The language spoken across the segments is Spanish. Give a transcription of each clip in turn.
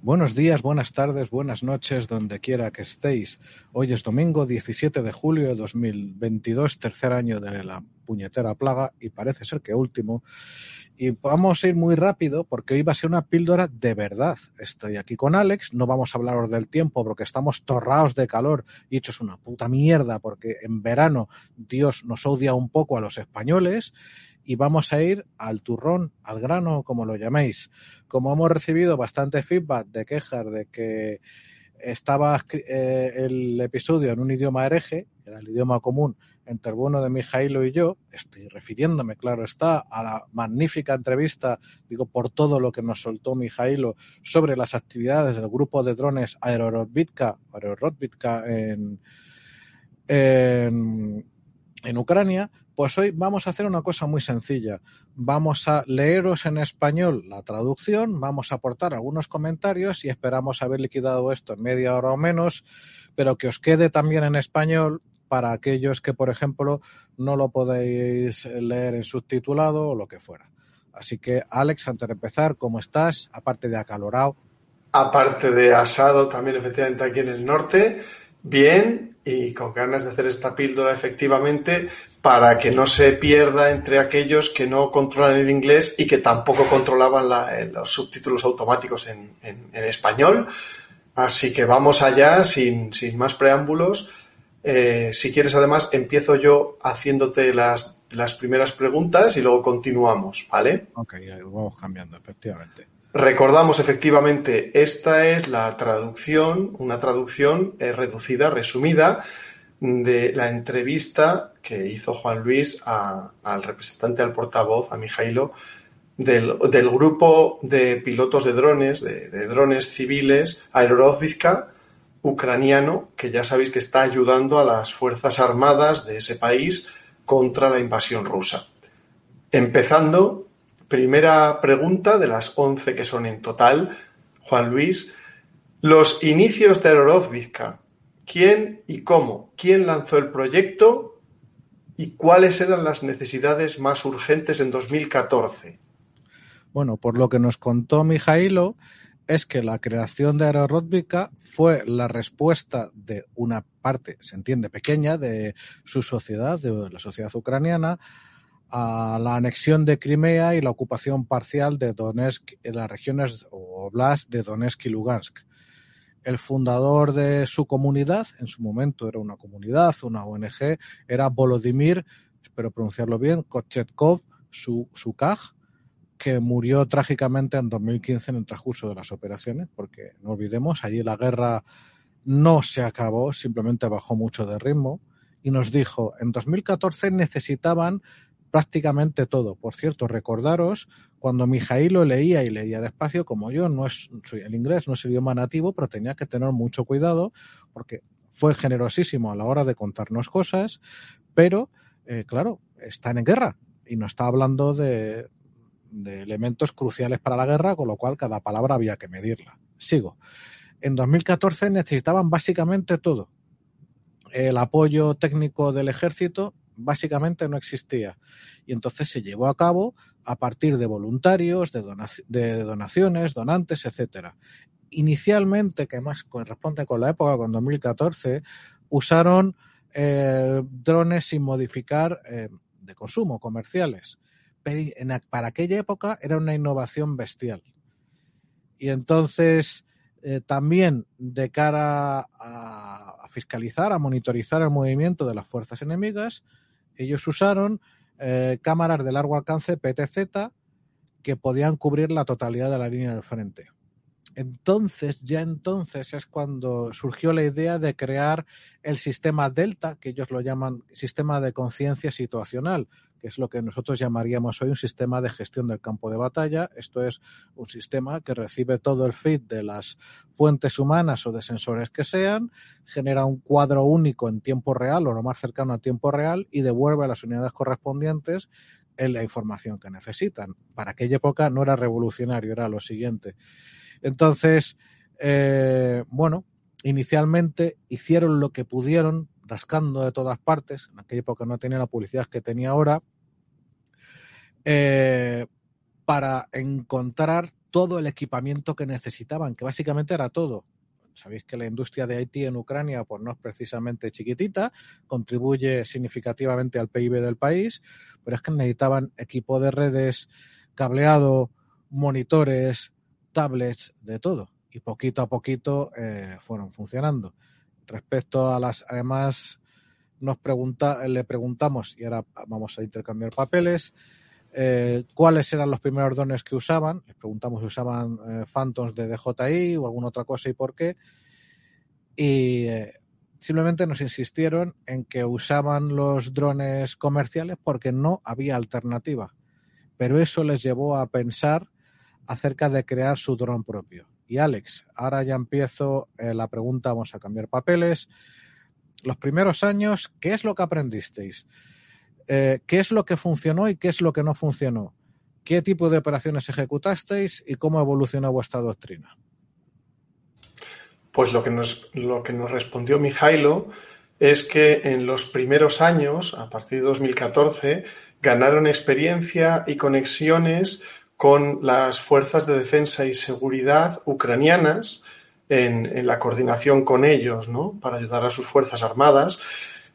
Buenos días, buenas tardes, buenas noches, donde quiera que estéis. Hoy es domingo 17 de julio de 2022, tercer año de la puñetera plaga y parece ser que último. Y vamos a ir muy rápido porque hoy va a ser una píldora de verdad. Estoy aquí con Alex, no vamos a hablaros del tiempo porque estamos torrados de calor y hechos una puta mierda porque en verano Dios nos odia un poco a los españoles y vamos a ir al turrón, al grano, como lo llaméis. Como hemos recibido bastante feedback de quejas de que estaba eh, el episodio en un idioma hereje, que era el idioma común entre el bueno de Mijailo y yo, estoy refiriéndome, claro está, a la magnífica entrevista, digo, por todo lo que nos soltó Mijailo sobre las actividades del grupo de drones Aerorotvitka, Aerorotvitka en, en, en Ucrania, pues hoy vamos a hacer una cosa muy sencilla. Vamos a leeros en español la traducción, vamos a aportar algunos comentarios y esperamos haber liquidado esto en media hora o menos, pero que os quede también en español para aquellos que, por ejemplo, no lo podéis leer en subtitulado o lo que fuera. Así que, Alex, antes de empezar, ¿cómo estás? Aparte de acalorado. Aparte de asado, también efectivamente aquí en el norte. Bien, y con ganas de hacer esta píldora efectivamente para que no se pierda entre aquellos que no controlan el inglés y que tampoco controlaban la, eh, los subtítulos automáticos en, español. Así que vamos allá sin, sin más preámbulos. Eh, si quieres, además, empiezo yo haciéndote las, las primeras preguntas y luego continuamos, ¿vale? Ok, vamos cambiando, efectivamente. Recordamos efectivamente, esta es la traducción, una traducción eh, reducida, resumida, de la entrevista que hizo Juan Luis al representante, al portavoz, a Mijailo, del, grupo de pilotos de drones, de, drones civiles, Aerorovizka, ucraniano, que ya sabéis que está ayudando a las Fuerzas Armadas de ese país contra la invasión rusa. Empezando Primera pregunta de las 11 que son en total, Juan Luis. Los inicios de Aerorovizka. ¿Quién y cómo? ¿Quién lanzó el proyecto? ¿Y cuáles eran las necesidades más urgentes en 2014? Bueno, por lo que nos contó Mijailo, es que la creación de Aerorovizka fue la respuesta de una parte, se entiende, pequeña de su sociedad, de la sociedad ucraniana, a la anexión de Crimea y la ocupación parcial de Donetsk en las regiones o oblast de Donetsk y Lugansk. El fundador de su comunidad, en su momento era una comunidad, una ONG, era Volodymyr, espero pronunciarlo bien, Kochetkov Sukaj, que murió trágicamente en 2015 en el transcurso de las operaciones, porque no olvidemos, allí la guerra no se acabó, simplemente bajó mucho de ritmo, y nos dijo, en 2014 necesitaban prácticamente todo. Por cierto, recordaros cuando Mijail lo leía y leía despacio, como yo, no es el inglés no es idioma nativo, pero tenía que tener mucho cuidado porque fue generosísimo a la hora de contarnos cosas, pero eh, claro, están en guerra y no está hablando de, de elementos cruciales para la guerra, con lo cual cada palabra había que medirla. Sigo. En 2014 necesitaban básicamente todo. El apoyo técnico del ejército básicamente no existía. Y entonces se llevó a cabo a partir de voluntarios, de, donac de donaciones, donantes, etcétera. Inicialmente, que más corresponde con la época, con 2014, usaron eh, drones sin modificar eh, de consumo, comerciales. Pero en, para aquella época era una innovación bestial. Y entonces, eh, también de cara a, fiscalizar, a monitorizar el movimiento de las fuerzas enemigas, ellos usaron eh, cámaras de largo alcance PTZ que podían cubrir la totalidad de la línea del frente. Entonces, ya entonces es cuando surgió la idea de crear el sistema Delta, que ellos lo llaman sistema de conciencia situacional, que es lo que nosotros llamaríamos hoy un sistema de gestión del campo de batalla. Esto es un sistema que recibe todo el feed de las fuentes humanas o de sensores que sean, genera un cuadro único en tiempo real o lo más cercano a tiempo real y devuelve a las unidades correspondientes en la información que necesitan. Para aquella época no era revolucionario, era lo siguiente. Entonces, eh, bueno, inicialmente hicieron lo que pudieron, rascando de todas partes. En aquella época no tenía la publicidad que tenía ahora. Eh, para encontrar todo el equipamiento que necesitaban, que básicamente era todo. Sabéis que la industria de IT en Ucrania pues no es precisamente chiquitita, contribuye significativamente al PIB del país, pero es que necesitaban equipo de redes, cableado, monitores, tablets, de todo. Y poquito a poquito eh, fueron funcionando. Respecto a las, además, nos pregunta, le preguntamos, y ahora vamos a intercambiar papeles, eh, cuáles eran los primeros dones que usaban. Les preguntamos si usaban eh, Phantoms de DJI o alguna otra cosa y por qué. Y eh, simplemente nos insistieron en que usaban los drones comerciales porque no había alternativa. Pero eso les llevó a pensar acerca de crear su dron propio. Y Alex, ahora ya empiezo la pregunta, vamos a cambiar papeles. Los primeros años, ¿qué es lo que aprendisteis? Eh, qué es lo que funcionó y qué es lo que no funcionó, qué tipo de operaciones ejecutasteis y cómo evolucionó vuestra doctrina. Pues lo que nos, lo que nos respondió Mijailo es que en los primeros años, a partir de 2014, ganaron experiencia y conexiones con las fuerzas de defensa y seguridad ucranianas en, la coordinación con ellos, ¿no? Para ayudar a sus fuerzas armadas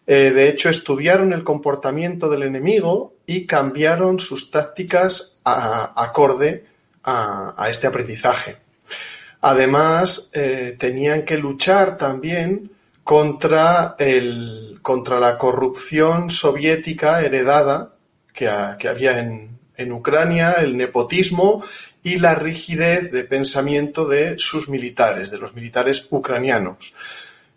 eh, de hecho, estudiaron el comportamiento del enemigo y cambiaron sus tácticas acorde a, este aprendizaje. Además, eh, tenían que luchar también contra, el, contra la corrupción soviética heredada que, había en, en Ucrania, el nepotismo y la rigidez de pensamiento de sus militares, de los militares ucranianos.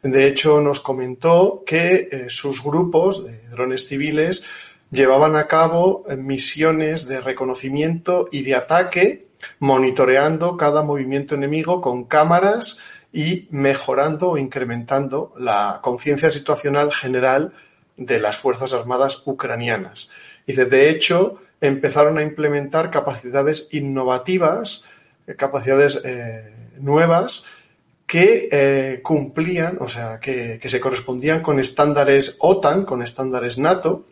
De hecho, nos comentó que eh, sus grupos de drones civiles llevaban a cabo eh, misiones de reconocimiento y de ataque, monitoreando cada movimiento enemigo con cámaras y mejorando o incrementando la conciencia situacional general de las Fuerzas Armadas ucranianas. Y de hecho, empezaron a implementar capacidades innovativas, eh, capacidades nuevas, que eh, cumplían, o sea, que, se correspondían con estándares OTAN, con estándares NATO,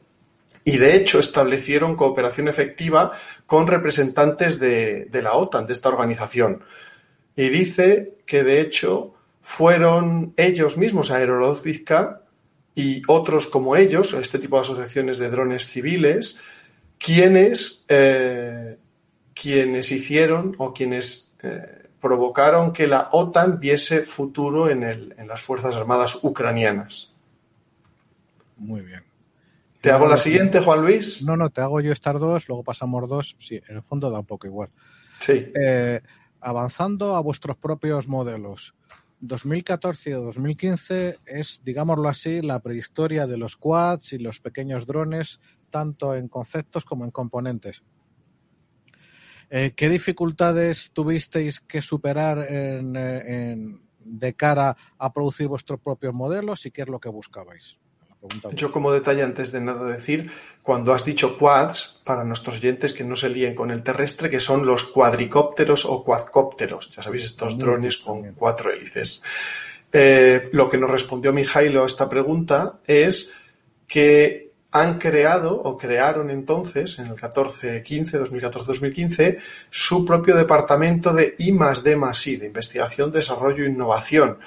y de hecho establecieron cooperación efectiva con representantes de, la OTAN, de esta organización. Y dice que de hecho fueron ellos mismos, Aerorozvizca y otros como ellos, este tipo de asociaciones de drones civiles, quienes, eh, quienes hicieron o quienes eh, provocaron que la OTAN viese futuro en, el, en las Fuerzas Armadas ucranianas. Muy bien. ¿Te hago la siguiente, Juan Luis? No, no, te hago yo estar dos, luego pasamos dos. Sí, en el fondo da un poco igual. Sí. Eh, avanzando a vuestros propios modelos. 2014 o 2015 es, digámoslo así, la prehistoria de los quads y los pequeños drones, tanto en conceptos como en componentes. Eh, ¿Qué dificultades tuvisteis que superar eh, de cara a producir vuestros propios modelos y qué es lo que buscabais? Yo como detalle, antes de nada decir, cuando has dicho quads, para nuestros oyentes que no se líen con el terrestre, que son los cuadricópteros o cuadcópteros, ya sabéis, estos drones con cuatro hélices. Eh, lo que nos respondió Mijailo a esta pregunta es que han creado o crearon entonces, en el 14-15, 2014-2015, su propio departamento de I D I, de investigación, desarrollo e innovación.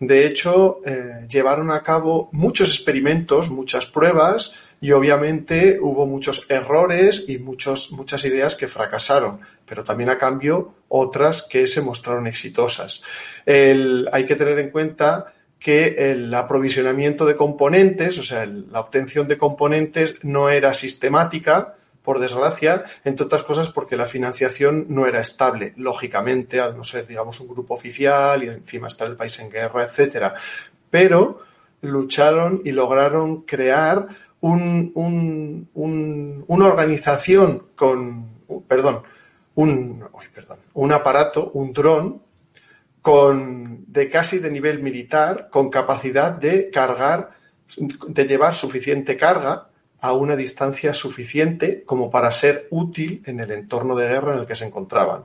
De hecho, eh, llevaron a cabo muchos experimentos, muchas pruebas y obviamente hubo muchos errores y muchos, muchas ideas que fracasaron, pero también a cambio otras que se mostraron exitosas. hay que tener en cuenta que el aprovisionamiento de componentes, o sea, la obtención de componentes no era sistemática, por desgracia, entre otras cosas porque la financiación no era estable, lógicamente, al no ser, digamos, un grupo oficial y encima estar el país en guerra, etcétera. Pero lucharon y lograron crear un, un, un, una organización con, perdón, un, perdón, un aparato, un dron, con, de casi de nivel militar, con capacidad de cargar, de llevar suficiente carga a una distancia suficiente como para ser útil en el entorno de guerra en el que se encontraban.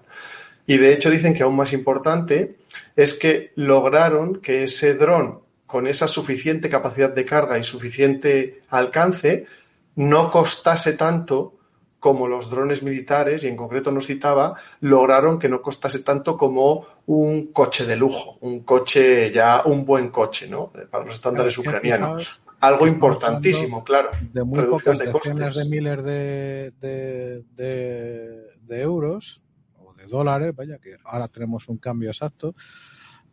Y de hecho dicen que aún más importante es que lograron que ese dron con esa suficiente capacidad de carga y suficiente alcance no costase tanto como los drones militares, y en concreto nos citaba, lograron que no costase tanto como un coche de lujo, un coche ya, un buen coche, ¿no? Para los estándares ucranianos. Algo importantísimo, claro. De muy pocas de decenas de miles de, de, de euros dólares, vaya, que ahora tenemos un cambio exacto.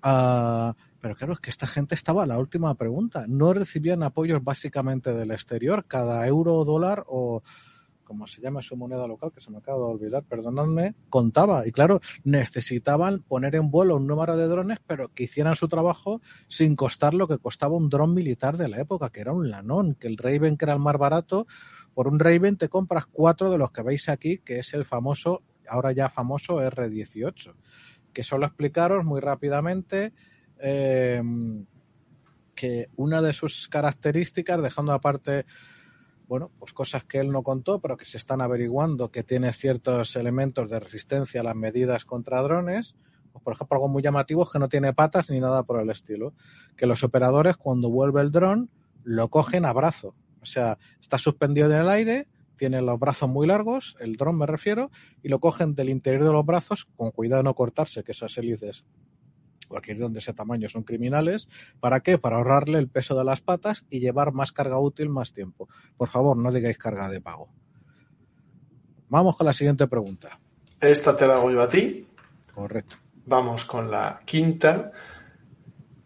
Uh, pero claro, es que esta gente estaba la última pregunta. No recibían apoyos básicamente del exterior. Cada euro o dólar o como se llama su moneda local, que se me acaba de olvidar, perdonadme, contaba. Y claro, necesitaban poner en vuelo un número de drones, pero que hicieran su trabajo sin costar lo que costaba un dron militar de la época, que era un Lanón, que el Raven, que era el más barato, por un Raven te compras cuatro de los que veis aquí, que es el famoso ahora ya famoso R18, que solo explicaros muy rápidamente em, que una de sus características, dejando aparte, bueno, pues cosas que él no contó, pero que se están averiguando, que tiene ciertos elementos de resistencia a las medidas contra drones, pues por ejemplo, algo muy llamativo es que no tiene patas ni nada por el estilo, que los operadores cuando vuelve el dron lo cogen a brazo, o sea, está suspendido en el aire, tiene los brazos muy largos, el dron me refiero, y lo cogen del interior de los brazos, con cuidado de no cortarse, que esas hélices, cualquier dron de ese tamaño son criminales. ¿Para qué? Para ahorrarle el peso de las patas y llevar más carga útil más tiempo. Por favor, no digáis carga de pago. Vamos con la siguiente pregunta. Esta te la hago yo a ti. Correcto. Vamos con la quinta.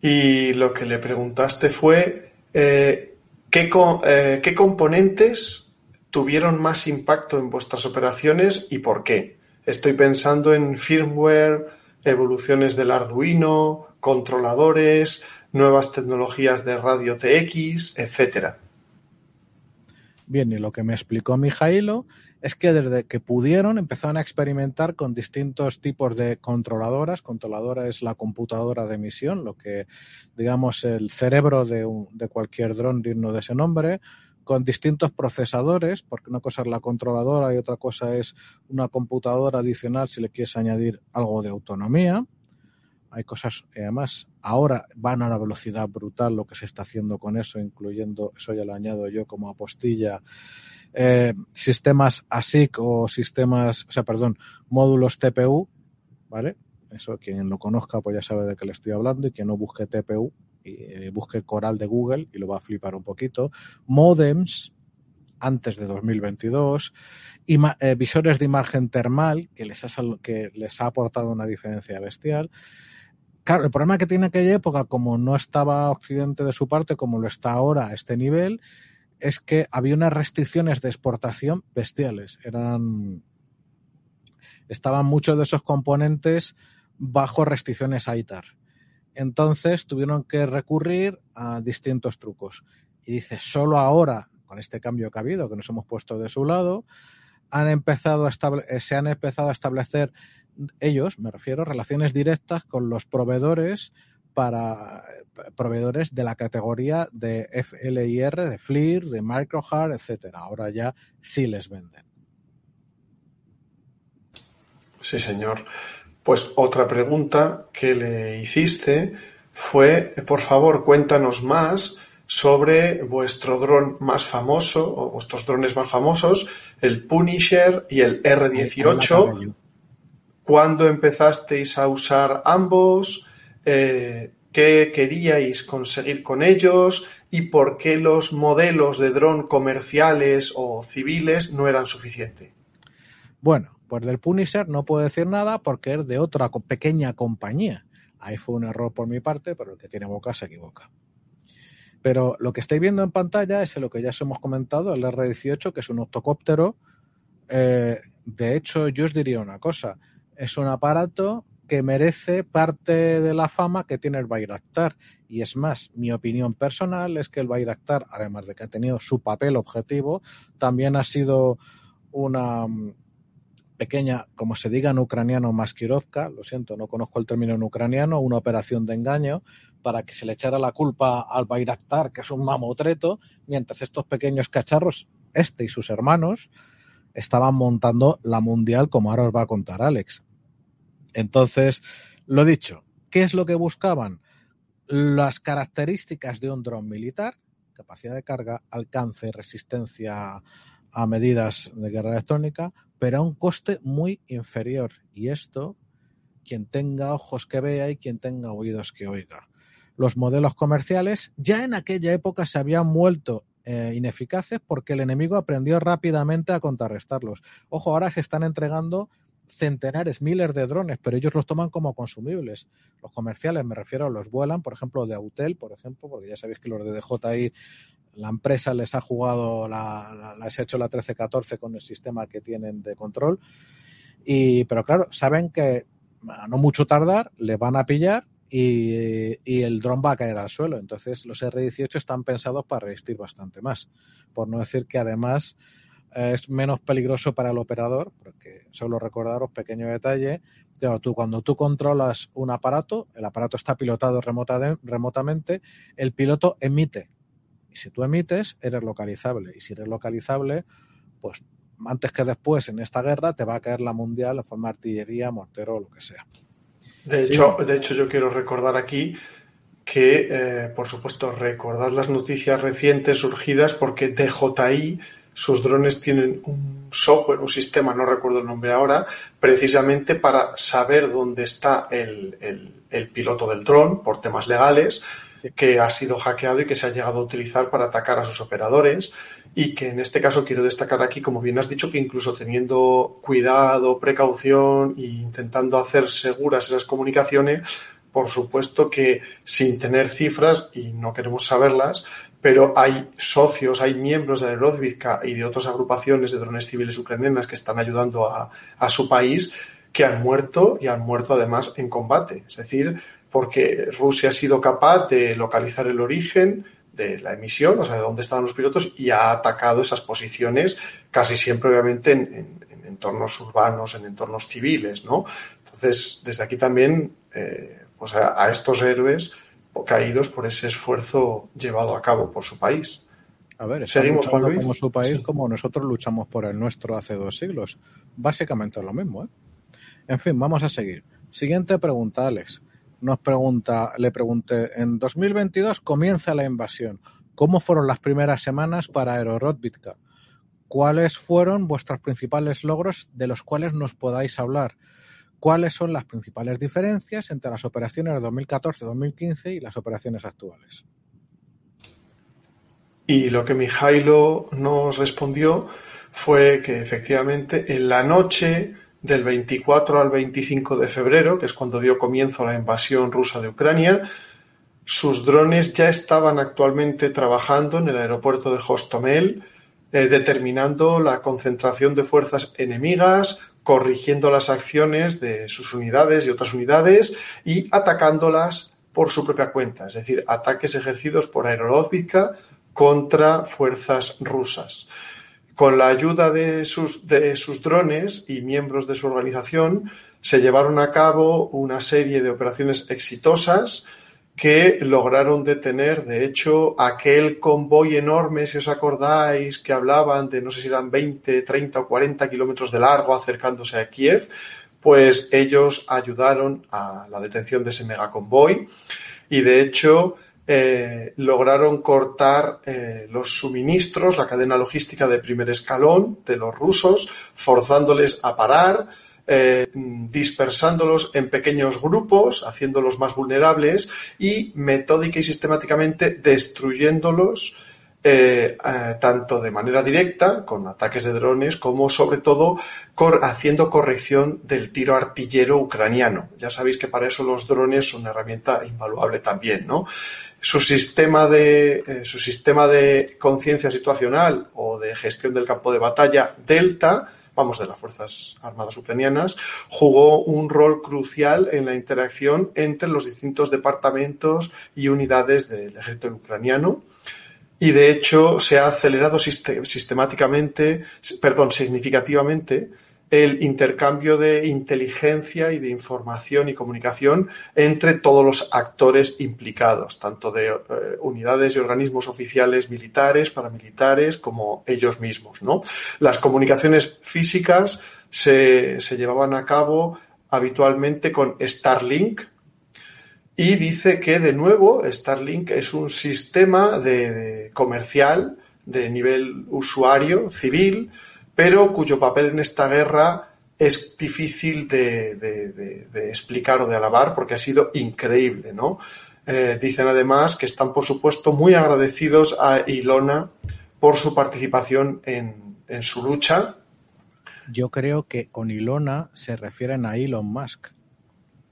Y lo que le preguntaste fue eh, ¿qué, eh, ¿qué componentes tuvieron más impacto en vuestras operaciones y por qué. Estoy pensando en firmware, evoluciones del Arduino, controladores, nuevas tecnologías de radio TX, etcétera. Bien, y lo que me explicó Mijailo es que desde que pudieron empezaron a experimentar con distintos tipos de controladoras. Controladora es la computadora de misión, lo que digamos el cerebro de, de cualquier dron digno de ese nombre, con distintos procesadores, porque una cosa es la controladora y otra cosa es una computadora adicional si le quieres añadir algo de autonomía. Hay cosas, además, ahora van a una velocidad brutal lo que se está haciendo con eso, incluyendo, eso ya lo añado yo como apostilla, eh, sistemas ASIC o sistemas, o sea, perdón, módulos TPU, ¿vale? Eso quien lo conozca pues ya sabe de qué le estoy hablando y quien no busque TPU y busque Coral de Google y lo va a flipar un poquito. Modems antes de 2022 y eh, visores de imagen termal que les, ha, que les ha aportado una diferencia bestial. Claro, el problema que tiene aquella época, como no estaba Occidente de su parte, como lo está ahora a este nivel, es que había unas restricciones de exportación bestiales. Eran. Estaban muchos de esos componentes bajo restricciones ITAR. Entonces tuvieron que recurrir a distintos trucos. Y dice, solo ahora, con este cambio que ha habido, que nos hemos puesto de su lado, han empezado a eh, se han empezado a establecer ellos, me refiero, relaciones directas con los proveedores para proveedores de la categoría de FLIR, de FLIR, de MicroHard, etcétera. Ahora ya sí les venden. Sí, señor. Pues otra pregunta que le hiciste fue, por favor, cuéntanos más sobre vuestro dron más famoso o vuestros drones más famosos, el Punisher y el R18. ¿Cuándo empezasteis a usar ambos? Eh, ¿Qué queríais conseguir con ellos? ¿Y por qué los modelos de dron comerciales o civiles no eran suficientes? Bueno, pues del Punisher no puedo decir nada porque es de otra pequeña compañía. Ahí fue un error por mi parte, pero el que tiene boca se equivoca. Pero lo que estáis viendo en pantalla es lo que ya os hemos comentado, el R-18, que es un octocóptero. Eh, de hecho, yo os diría una cosa. Es un aparato que merece parte de la fama que tiene el Bayraktar. Y es más, mi opinión personal es que el Bayraktar, además de que ha tenido su papel objetivo, también ha sido una pequeña, como se diga en ucraniano, maskirovka, lo siento, no conozco el término en ucraniano, una operación de engaño para que se le echara la culpa al Bayraktar, que es un mamotreto, mientras estos pequeños cacharros, este y sus hermanos, estaban montando la mundial, como ahora os va a contar Alex. Entonces, lo dicho, ¿qué es lo que buscaban? Las características de un dron militar, capacidad de carga, alcance, resistencia a medidas de guerra electrónica, pero a un coste muy inferior. Y esto, quien tenga ojos que vea y quien tenga oídos que oiga. Los modelos comerciales ya en aquella época se habían vuelto eh, ineficaces porque el enemigo aprendió rápidamente a contrarrestarlos. Ojo, ahora se están entregando centenares, miles de drones, pero ellos los toman como consumibles. Los comerciales, me refiero, los vuelan, por ejemplo, de Autel, por ejemplo, porque ya sabéis que los de DJI la empresa les ha jugado, la, les ha hecho la 13-14 con el sistema que tienen de control. Y, pero claro, saben que a no mucho tardar le van a pillar y, y, el dron va a caer al suelo. Entonces los R18 están pensados para resistir bastante más. Por no decir que además es menos peligroso para el operador, porque solo recordaros, pequeño detalle, tú, cuando tú controlas un aparato, el aparato está pilotado remotamente, el piloto emite y si tú emites, eres localizable. Y si eres localizable, pues antes que después en esta guerra te va a caer la mundial en forma de artillería, mortero o lo que sea. De hecho, de hecho yo quiero recordar aquí que, eh, por supuesto, recordad las noticias recientes surgidas porque DJI, sus drones tienen un software, un sistema, no recuerdo el nombre ahora, precisamente para saber dónde está el, el piloto del dron por temas legales que ha sido hackeado y que se ha llegado a utilizar para atacar a sus operadores y que en este caso quiero destacar aquí, como bien has dicho, que incluso teniendo cuidado, precaución e intentando hacer seguras esas comunicaciones, por supuesto que sin tener cifras, y no queremos saberlas, pero hay socios, hay miembros de Aerodvizca y de otras agrupaciones de drones civiles ucranianas que están ayudando a, a su país que han muerto y han muerto además en combate. Es decir, porque Rusia ha sido capaz de localizar el origen de la emisión, o sea, de dónde estaban los pilotos, y ha atacado esas posiciones casi siempre, obviamente, en, entornos urbanos, en entornos civiles, ¿no? Entonces, desde aquí también, eh, pues a, estos héroes caídos por ese esfuerzo llevado a cabo por su país. A ver, seguimos con como su país como nosotros luchamos por el nuestro hace dos siglos. Básicamente es lo mismo, ¿eh? En fin, vamos a seguir. Siguiente pregunta, Alex nos pregunta, le pregunté, en 2022 comienza la invasión. ¿Cómo fueron las primeras semanas para Aerorodvitka? ¿Cuáles fueron vuestros principales logros de los cuales nos podáis hablar? ¿Cuáles son las principales diferencias entre las operaciones de 2014-2015 y las operaciones actuales? Y lo que Mijailo nos respondió fue que efectivamente en la noche del 24 al 25 de febrero, que es cuando dio comienzo la invasión rusa de Ucrania, sus drones ya estaban actualmente trabajando en el aeropuerto de Hostomel, eh, determinando la concentración de fuerzas enemigas, corrigiendo las acciones de sus unidades y otras unidades y atacándolas por su propia cuenta, es decir, ataques ejercidos por Aerodovizka contra fuerzas rusas. Con la ayuda de sus, de sus drones y miembros de su organización, se llevaron a cabo una serie de operaciones exitosas que lograron detener, de hecho, aquel convoy enorme, si os acordáis, que hablaban de no sé si eran 20, 30 o 40 kilómetros de largo acercándose a Kiev, pues ellos ayudaron a la detención de ese megaconvoy. Y de hecho eh, lograron cortar eh, los suministros, la cadena logística de primer escalón de los rusos, forzándoles a parar, eh, dispersándolos en pequeños grupos, haciéndolos más vulnerables y metódica y sistemáticamente destruyéndolos tanto de manera directa, con ataques de drones, como sobre todo haciendo corrección del tiro artillero ucraniano. Ya sabéis que para eso los drones son una herramienta invaluable también, ¿no? Su sistema de, eh, su sistema de conciencia situacional o de gestión del campo de batalla Delta vamos, de las Fuerzas Armadas ucranianas, jugó un rol crucial en la interacción entre los distintos departamentos y unidades del ejército ucraniano. Y de hecho se ha acelerado sistemáticamente, perdón, significativamente el intercambio de inteligencia y de información y comunicación entre todos los actores implicados, tanto de eh, unidades y organismos oficiales militares, paramilitares, como ellos mismos. ¿no? Las comunicaciones físicas se, llevaban a cabo habitualmente con Starlink, y dice que de nuevo Starlink es un sistema de comercial de nivel usuario civil pero cuyo papel en esta guerra es difícil de, explicar o de alabar porque ha sido increíble, ¿no? Eh, dicen además que están, por supuesto, muy agradecidos a Ilona por su participación en, en su lucha. Yo creo que con Ilona se refieren a Elon Musk.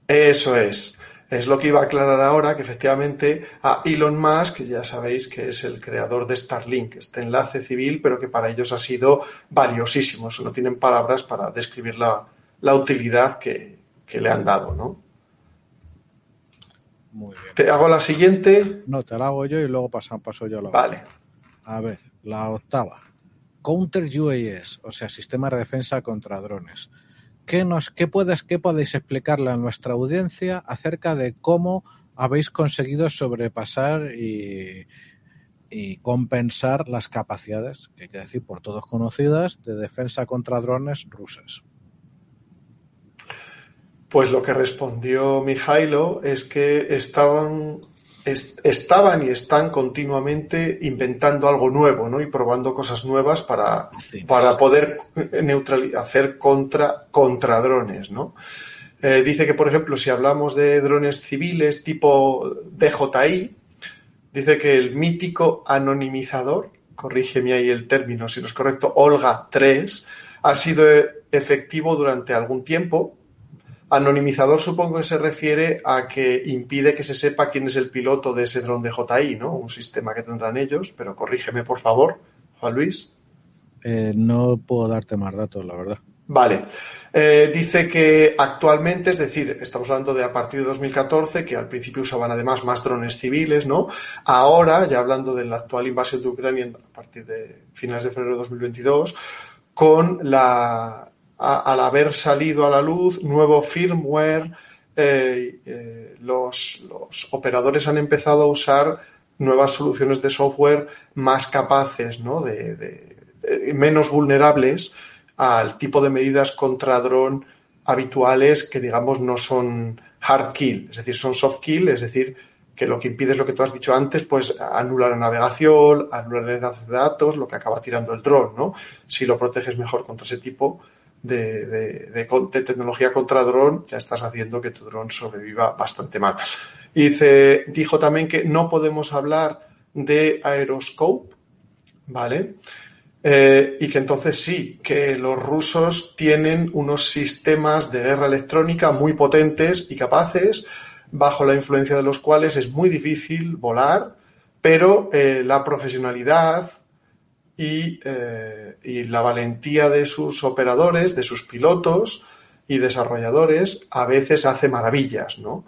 Eso es. Es lo que iba a aclarar ahora, que efectivamente a Elon Musk, ya sabéis que es el creador de Starlink, este enlace civil, pero que para ellos ha sido valiosísimo. no tienen palabras para describir la, utilidad que, le han dado, ¿no? Muy bien. ¿Te hago la siguiente? No, te la hago yo y luego paso, paso yo la Vale. A ver, la octava. Counter UAS, o sea, sistema de defensa contra drones. ¿Qué, nos, puedes, ¿Qué podéis explicarle a nuestra audiencia acerca de cómo habéis conseguido sobrepasar y, compensar las capacidades, que hay que decir por todos conocidas, de defensa contra drones rusas? Pues lo que respondió Mijailo es que estaban estaban y están continuamente inventando algo nuevo, ¿no? Y probando cosas nuevas para, para poder hacer contra, contra drones, ¿no? Eh, dice que, por ejemplo, si hablamos de drones civiles tipo DJI, dice que el mítico anonimizador, corrígeme ahí el término si no es correcto, Olga 3, ha sido efectivo durante algún tiempo, Anonimizador supongo que se refiere a que impide que se sepa quién es el piloto de ese dron de JI, ¿no? Un sistema que tendrán ellos, pero corrígeme por favor, Juan Luis. Eh, no puedo darte más datos, la verdad. Vale. Eh, dice que actualmente, es decir, estamos hablando de a partir de 2014, que al principio usaban además más drones civiles, ¿no? Ahora, ya hablando de la actual invasión de Ucrania a partir de finales de febrero de 2022, con la, al haber salido a la luz nuevo firmware, eh, eh, los, operadores han empezado a usar nuevas soluciones de software más capaces, ¿no? de, menos vulnerables al tipo de medidas contra dron habituales que digamos no son hard kill, es decir, son soft kill, es decir, que lo que impide es lo que tú has dicho antes, pues anular la navegación, anular enlace de datos, lo que acaba tirando el dron, ¿no? Si lo proteges mejor contra ese tipo de, tecnología contra dron, ya estás haciendo que tu dron sobreviva bastante mal. Y dice, dijo también que no podemos hablar de aeroscope, ¿vale? Eh, y que entonces sí, que los rusos tienen unos sistemas de guerra electrónica muy potentes y capaces, bajo la influencia de los cuales es muy difícil volar, pero eh, la profesionalidad, eh, y, la valentía de sus operadores, de sus pilotos y desarrolladores a veces hace maravillas, ¿no?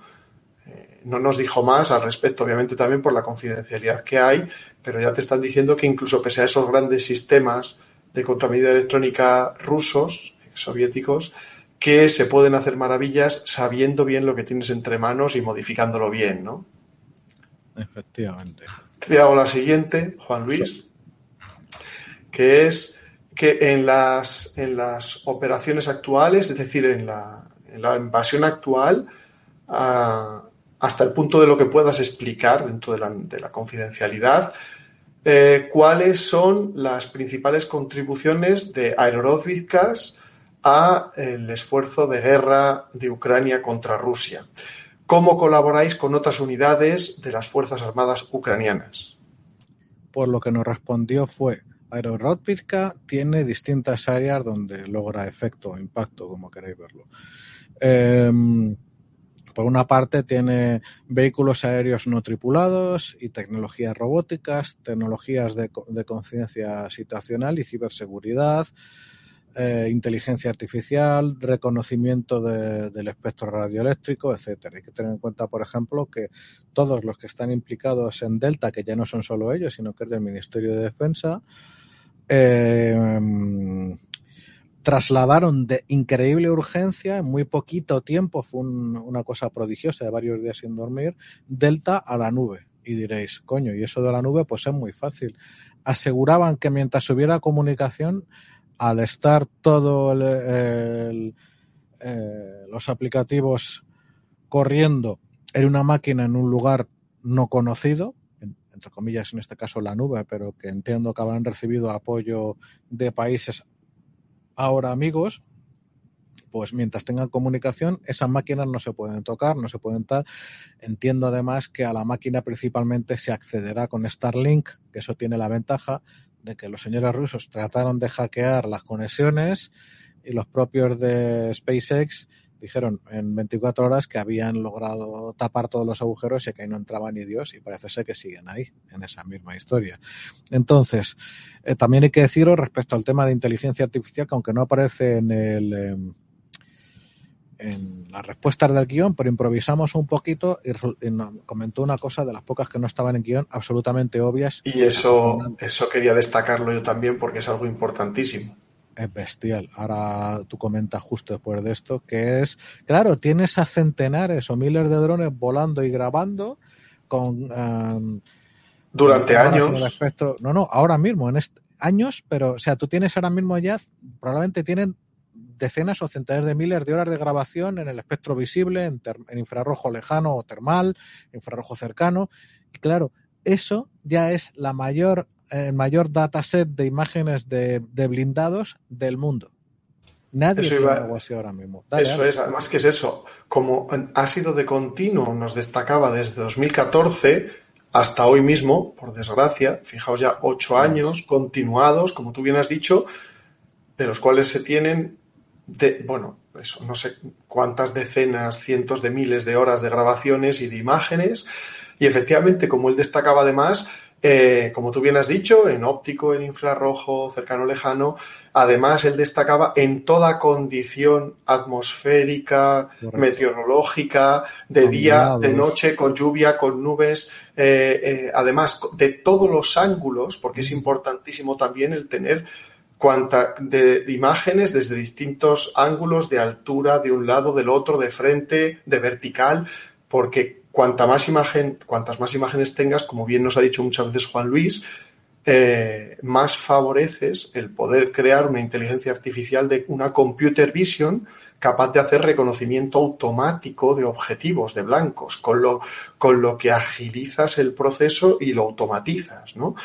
Eh, no nos dijo más al respecto, obviamente también por la confidencialidad que hay, pero ya te están diciendo que incluso pese a esos grandes sistemas de contramedida electrónica rusos, soviéticos, que se pueden hacer maravillas sabiendo bien lo que tienes entre manos y modificándolo bien, ¿no? Efectivamente. Te hago la siguiente, Juan Luis que es que en las, en las operaciones actuales, es decir, en la, en la invasión actual, ah, hasta el punto de lo que puedas explicar dentro de la, de la confidencialidad, eh, cuáles son las principales contribuciones de Aerorózvizcas a el esfuerzo de guerra de Ucrania contra Rusia. ¿Cómo colaboráis con otras unidades de las Fuerzas Armadas ucranianas? Por lo que nos respondió fue Aerorótica tiene distintas áreas donde logra efecto o impacto, como queréis verlo. Em, por una parte tiene vehículos aéreos no tripulados y tecnologías robóticas, tecnologías de, conciencia situacional y ciberseguridad, eh, inteligencia artificial, reconocimiento del espectro radioeléctrico, etcétera. Hay que tener en cuenta, por ejemplo, que todos los que están implicados en Delta, que ya no son solo ellos, sino que es del Ministerio de Defensa, eh, trasladaron de increíble urgencia, en muy poquito tiempo, fue una cosa prodigiosa de varios días sin dormir, Delta a la nube. Y diréis, coño, y eso de la nube, pues es muy fácil. Aseguraban que mientras hubiera comunicación, al estar todo eh, los aplicativos corriendo en una máquina en un lugar no conocido, entre comillas en este caso la nube, pero que entiendo que habrán recibido apoyo de países ahora amigos, pues mientras tengan comunicación, esas máquinas no se pueden tocar, no se pueden tal. Entiendo además que a la máquina principalmente se accederá con Starlink, que eso tiene la ventaja de que los señores rusos trataron de hackear las conexiones y los propios de SpaceX dijeron en 24 horas que habían logrado tapar todos los agujeros y que ahí no entraba ni Dios y parece ser que siguen ahí, en esa misma historia. Entonces, eh, también hay que decirlo respecto al tema de inteligencia artificial, que aunque no aparece en el... Em, en las respuestas del guion, pero improvisamos un poquito y, comentó una cosa de las pocas que no estaban en guion, absolutamente obvias. Y eso, eso quería destacarlo yo también porque es algo importantísimo. Es bestial. Ahora tú comentas justo después de esto que es, claro, tienes a centenares o miles de drones volando y grabando con... Um, Durante años. No, no, ahora mismo, en años, pero, o sea, tú tienes ahora mismo ya, probablemente tienen decenas o centenares de miles de horas de grabación en el espectro visible, en, infrarrojo lejano o termal, infrarrojo cercano. Y claro, eso ya es la mayor, el mayor dataset de imágenes de, blindados del mundo. Nadie tiene algo así ahora mismo. eso es, además que es eso. Como ha sido de continuo, nos destacaba desde 2014 hasta hoy mismo, por desgracia, fijaos ya ocho años continuados, como tú bien has dicho, de los cuales se tienen de, bueno, eso, no sé cuántas decenas, cientos de miles de horas de grabaciones y de imágenes. Y efectivamente, como él destacaba además, eh, como tú bien has dicho, en óptico, en infrarrojo, cercano, lejano. Además, él destacaba en toda condición atmosférica, meteorológica, de día, de noche, con lluvia, con nubes. Eh, eh, además, de todos los ángulos, porque es importantísimo también el tener cuanta de imágenes desde distintos ángulos de altura, de un lado, del otro, de frente, de vertical, porque cuanta más imagen, cuantas más imágenes tengas, como bien nos ha dicho muchas veces Juan Luis, eh, más favoreces el poder crear una inteligencia artificial de una computer vision capaz de hacer reconocimiento automático de objetivos, de blancos, con lo, que agilizas el proceso y lo automatizas, ¿no?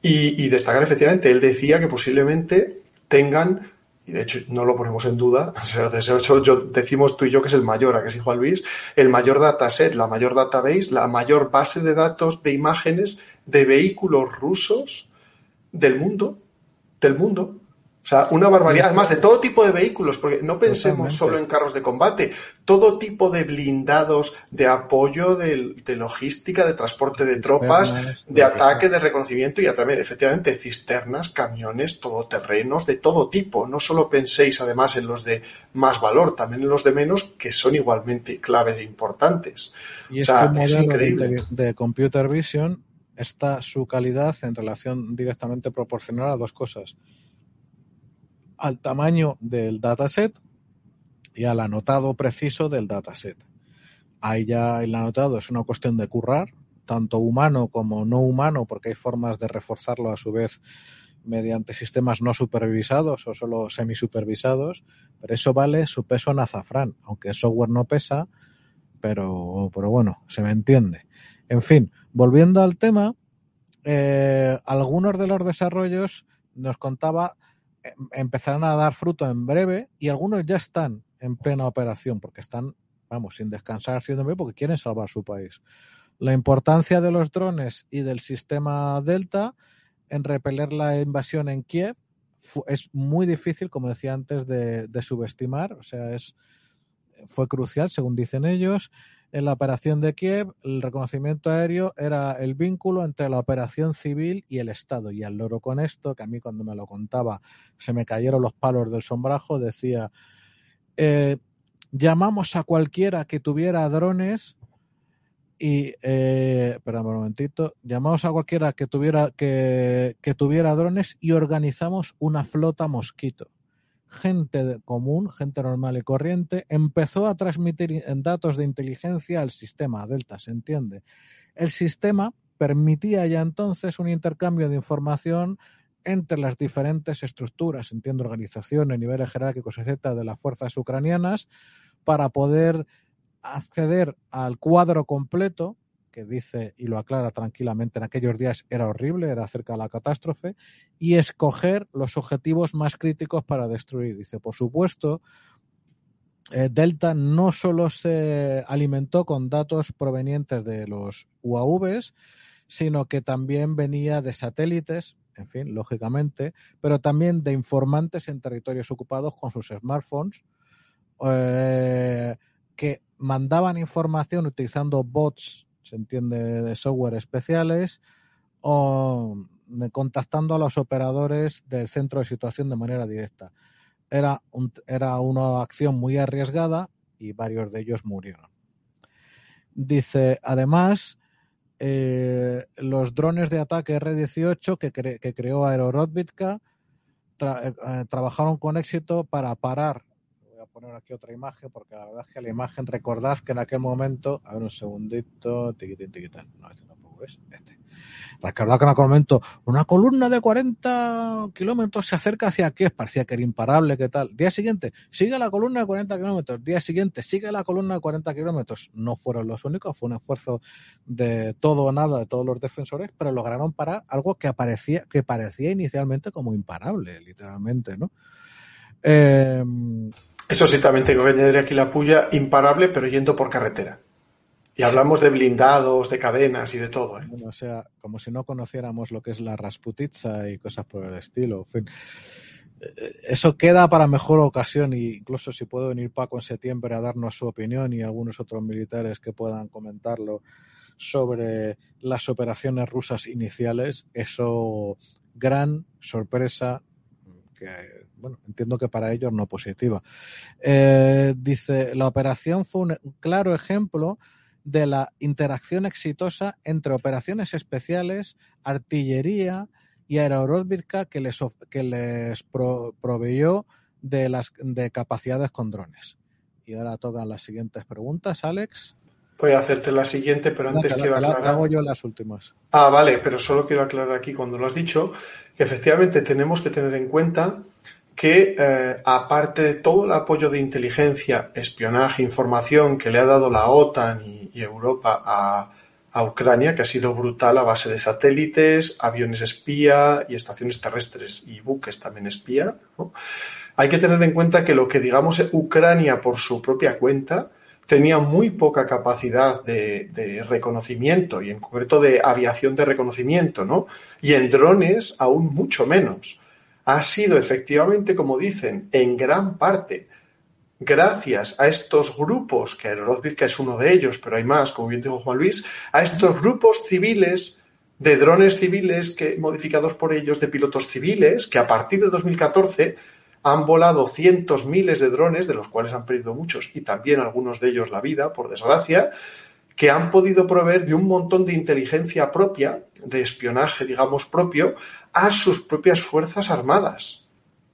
Y, destacar efectivamente, él decía que posiblemente tengan, y de hecho no lo ponemos en duda, yo, decimos tú y yo que es el mayor, a que sí Juan Luis, el mayor dataset, la mayor database, la mayor base de datos de imágenes de vehículos rusos del mundo, del mundo, o sea, una barbaridad. Además, de todo tipo de vehículos, porque no pensemos solo en carros de combate, todo tipo de blindados de apoyo, de, logística, de transporte de tropas, de ataque, de reconocimiento y también, efectivamente, cisternas, camiones, todoterrenos, de todo tipo. No solo penséis, además, en los de más valor, también en los de menos, que son igualmente claves e importantes. Y o sea, es increíble. de computer vision está su calidad en relación directamente proporcional a dos cosas al tamaño del dataset y al anotado preciso del dataset. Ahí ya el anotado es una cuestión de currar, tanto humano como no humano, porque hay formas de reforzarlo a su vez mediante sistemas no supervisados o solo semisupervisados, pero eso vale su peso en azafrán, aunque el software no pesa, pero, pero bueno, se me entiende. En fin, volviendo al tema, eh, algunos de los desarrollos nos contaba empezarán a dar fruto en breve y algunos ya están en plena operación porque están, vamos, sin descansar porque quieren salvar su país. La importancia de los drones y del sistema Delta en repeler la invasión en Kiev es muy difícil, como decía antes, de, subestimar. O sea, es fue crucial, según dicen ellos. En la operación de Kiev, el reconocimiento aéreo era el vínculo entre la operación civil y el Estado. Y al loro con esto, que a mí cuando me lo contaba se me cayeron los palos del sombrajo, decía, eh, llamamos a cualquiera que tuviera drones y, eh, perdón un momentito, llamamos a cualquiera que tuviera, que, que tuviera drones y organizamos una flota mosquito gente común, gente normal y corriente, empezó a transmitir datos de inteligencia al sistema Delta, ¿se entiende? El sistema permitía ya entonces un intercambio de información entre las diferentes estructuras, entiendo, organizaciones, niveles jerárquicos, etcétera, de las fuerzas ucranianas para poder acceder al cuadro completo que dice y lo aclara tranquilamente en aquellos días era horrible, era cerca de la catástrofe, y escoger los objetivos más críticos para destruir. Dice, por supuesto, eh, Delta no solo se alimentó con datos provenientes de los UAVs, sino que también venía de satélites, en fin, lógicamente, pero también de informantes en territorios ocupados con sus smartphones, eh, que mandaban información utilizando bots se entiende de software especiales, o contactando a los operadores del centro de situación de manera directa. Era, era una acción muy arriesgada y varios de ellos murieron. Dice, además, eh, los drones de ataque R-18 que, creó Aerorodvitka eh, eh, trabajaron con éxito para parar poner aquí otra imagen, porque la verdad es que la imagen, recordad que en aquel momento, a ver un segundito, tiquitín, tiquitán, no, este tampoco es, este. Recordad que en aquel momento una columna de 40 kilómetros se acerca hacia aquí, parecía que era imparable, ¿qué tal? Día siguiente, sigue la columna de 40 kilómetros, día siguiente, sigue la columna de 40 kilómetros. No fueron los únicos, fue un esfuerzo de todo o nada de todos los defensores, pero lograron parar algo que, aparecía, que parecía inicialmente como imparable, literalmente, ¿no? Eh, eso sí, también tengo que añadir aquí la puya imparable, pero yendo por carretera. Y hablamos de blindados, de cadenas y de todo. ¿eh? o sea, como si no conociéramos lo que es la Rasputitsa y cosas por el estilo. Eh, eso queda para mejor ocasión y incluso si puedo venir Paco en septiembre a darnos su opinión y algunos otros militares que puedan comentarlo sobre las operaciones rusas iniciales, eso gran sorpresa que bueno, entiendo que para ellos no positiva. Eh, dice, la operación fue un claro ejemplo de la interacción exitosa entre operaciones especiales, artillería y aeroróbica que les, que les proveyó de, las, de capacidades con drones. Y ahora tocan las siguientes preguntas, Alex. Voy a hacerte la siguiente, pero antes quiero aclarar. Hago yo las últimas. Ah, vale, pero solo quiero aclarar aquí cuando lo has dicho, que efectivamente tenemos que tener en cuenta que eh, aparte de todo el apoyo de inteligencia, espionaje, información que le ha dado la OTAN y, Europa a, Ucrania, que ha sido brutal a base de satélites, aviones espía y estaciones terrestres y buques también espía, hay que tener en cuenta que lo que digamos Ucrania por su propia cuenta tenía muy poca capacidad de, reconocimiento y en concreto de aviación de reconocimiento, ¿no? Y en drones aún mucho menos ha sido efectivamente, como dicen, en gran parte gracias a estos grupos, que Aerorodvizca es uno de ellos, pero hay más, como bien dijo Juan Luis, a estos grupos civiles de drones civiles que, modificados por ellos, de pilotos civiles, que a partir de 2014 han volado cientos, miles de drones, de los cuales han perdido muchos y también algunos de ellos la vida, por desgracia, que han podido proveer de un montón de inteligencia propia, de espionaje, digamos, propio, a sus propias fuerzas armadas,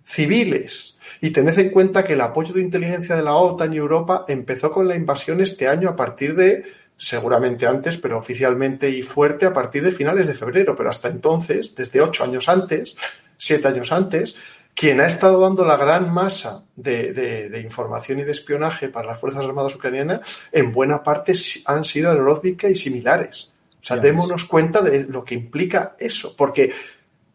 civiles. Y tened en cuenta que el apoyo de inteligencia de la OTAN y Europa empezó con la invasión este año a partir de, seguramente antes, pero oficialmente y fuerte a partir de finales de febrero. Pero hasta entonces, desde ocho años antes, siete años antes, quien ha estado dando la gran masa de, información y de espionaje para las Fuerzas Armadas ucranianas, en buena parte han sido Aerorózbica y similares. O sea, démonos cuenta de lo que implica eso, porque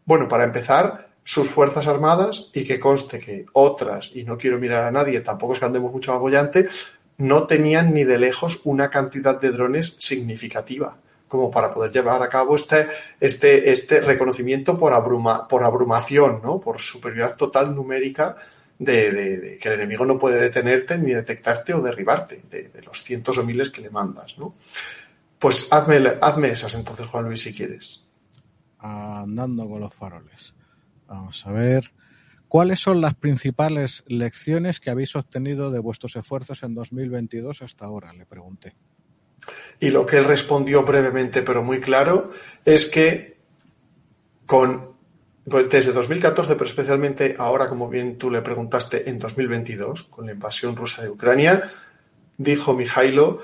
bueno, para empezar, sus Fuerzas Armadas, y que conste que otras, y no quiero mirar a nadie, tampoco es que andemos mucho abollante, no tenían ni de lejos una cantidad de drones significativa como para poder llevar a cabo este, este, este reconocimiento por, abruma, por abrumación, ¿no? por superioridad total numérica de, que el enemigo no puede detenerte ni detectarte o derribarte de, los cientos o miles que le mandas, ¿no? Pues hazme, hazme esas entonces, Juan Luis, si quieres. Andando con los faroles. Vamos a ver. ¿Cuáles son las principales lecciones que habéis obtenido de vuestros esfuerzos en 2022 hasta ahora? Le pregunté. Y lo que él respondió brevemente pero muy claro es que con pues desde 2014, pero especialmente ahora, como bien tú le preguntaste, en 2022, con la invasión rusa de Ucrania, dijo Mijailo,